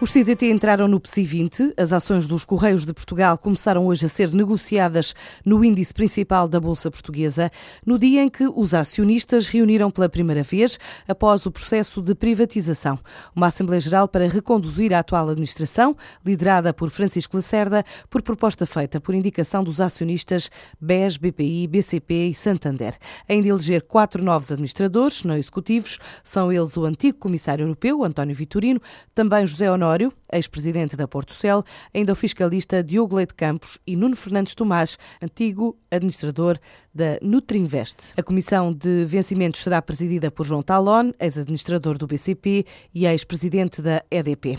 Os CDT entraram no PSI 20. As ações dos Correios de Portugal começaram hoje a ser negociadas no índice principal da Bolsa Portuguesa, no dia em que os acionistas reuniram pela primeira vez após o processo de privatização. Uma Assembleia Geral para reconduzir a atual administração, liderada por Francisco Lacerda, por proposta feita por indicação dos acionistas BES, BPI, BCP e Santander. Ainda eleger quatro novos administradores não executivos. São eles o antigo Comissário Europeu, António Vitorino, também José Honório Ex-presidente da Porto Cel, ainda o fiscalista Diogo Leite Campos e Nuno Fernandes Tomás, antigo administrador da Nutrinvest. A comissão de vencimentos será presidida por João Talon, ex-administrador do BCP e ex-presidente da EDP.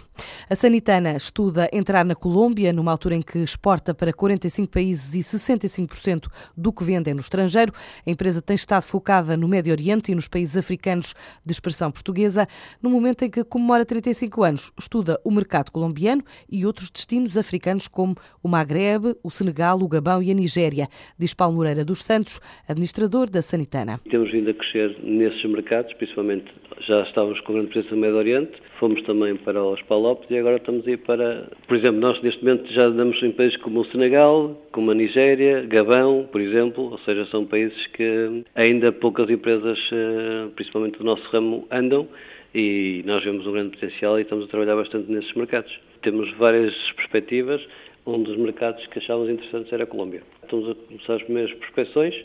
A Sanitana estuda entrar na Colômbia numa altura em que exporta para 45 países e 65% do que vende é no estrangeiro. A empresa tem estado focada no Médio Oriente e nos países africanos de expressão portuguesa. No momento em que comemora 35 anos, estuda o mercado colombiano e outros destinos africanos como o Magreb, o Senegal, o Gabão e a Nigéria, diz Paulo Moreira dos Santos, administrador da Sanitana. Temos vindo a crescer nesses mercados, principalmente já estávamos com grande presença no Médio Oriente, fomos também para os Palopes e agora estamos a ir para, por exemplo, nós neste momento já damos em países como o Senegal, como a Nigéria, Gabão, por exemplo, ou seja, são países que ainda poucas empresas, eh, principalmente do nosso ramo, andam e nós vemos um grande potencial e estamos a trabalhar bastante nesses mercados. Temos várias perspectivas, um dos mercados que achávamos interessantes era a Colômbia. Estamos a começar as primeiras prospecções,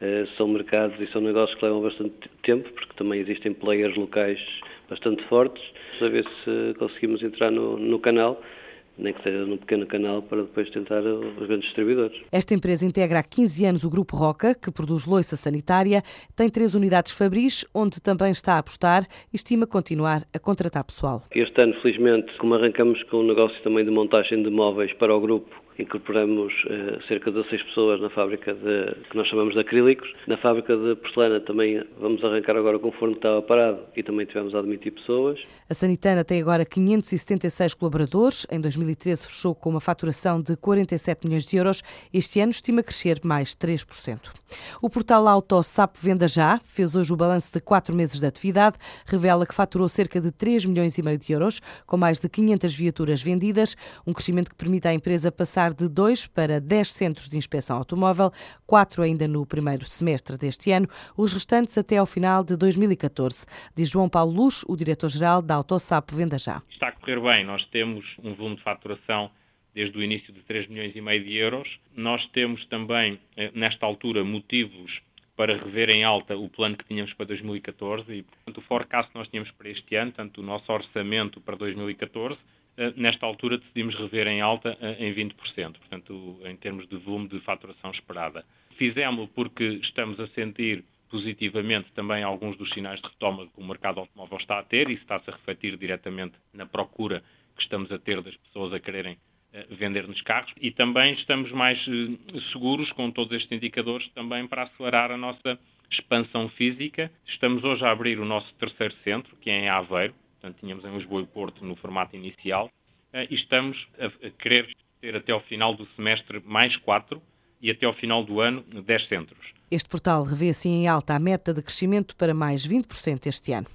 eh, são mercados e são negócios que levam bastante tempo, porque também existem players locais bastante fortes, a ver se conseguimos entrar no, no canal nem que seja num pequeno canal, para depois tentar os grandes distribuidores. Esta empresa integra há 15 anos o Grupo Roca, que produz loiça sanitária, tem três unidades Fabris, onde também está a apostar e estima continuar a contratar pessoal. Este ano, felizmente, como arrancamos com o um negócio também de montagem de móveis para o grupo, incorporamos uh, cerca de 16 pessoas na fábrica de, que nós chamamos de acrílicos. Na fábrica de porcelana também vamos arrancar agora com o forno que estava parado e também tivemos a admitir pessoas. A Sanitana tem agora 576 colaboradores. Em 2013 fechou com uma faturação de 47 milhões de euros. Este ano estima crescer mais 3%. O portal Auto SAP Venda Já fez hoje o balanço de quatro meses de atividade. Revela que faturou cerca de 3 milhões e meio de euros, com mais de 500 viaturas vendidas, um crescimento que permite à empresa passar de 2 para 10 centros de inspeção automóvel, 4 ainda no primeiro semestre deste ano, os restantes até ao final de 2014, diz João Paulo Luz, o diretor-geral da Autosap Venda Já. Está a correr bem, nós temos um volume de faturação desde o início de 3 milhões e meio de euros. Nós temos também, eh, nesta altura, motivos para rever em alta o plano que tínhamos para 2014 e, portanto, o forecast que nós tínhamos para este ano, tanto o nosso orçamento para 2014, eh, nesta altura decidimos rever em alta eh, em 20%, portanto, em termos de volume de faturação esperada. Fizemos porque estamos a sentir positivamente também alguns dos sinais de retoma que o mercado automóvel está a ter, e isso está-se a refletir diretamente na procura que estamos a ter das pessoas a quererem eh, vender-nos carros e também estamos mais seguros com todos estes indicadores também para acelerar a nossa expansão física. Estamos hoje a abrir o nosso terceiro centro, que é em Aveiro, portanto tínhamos em Lisboa e Porto no formato inicial, eh, e estamos a querer ter até ao final do semestre mais quatro e até ao final do ano 10 centros. Este portal revê assim em alta a meta de crescimento para mais 20% este ano.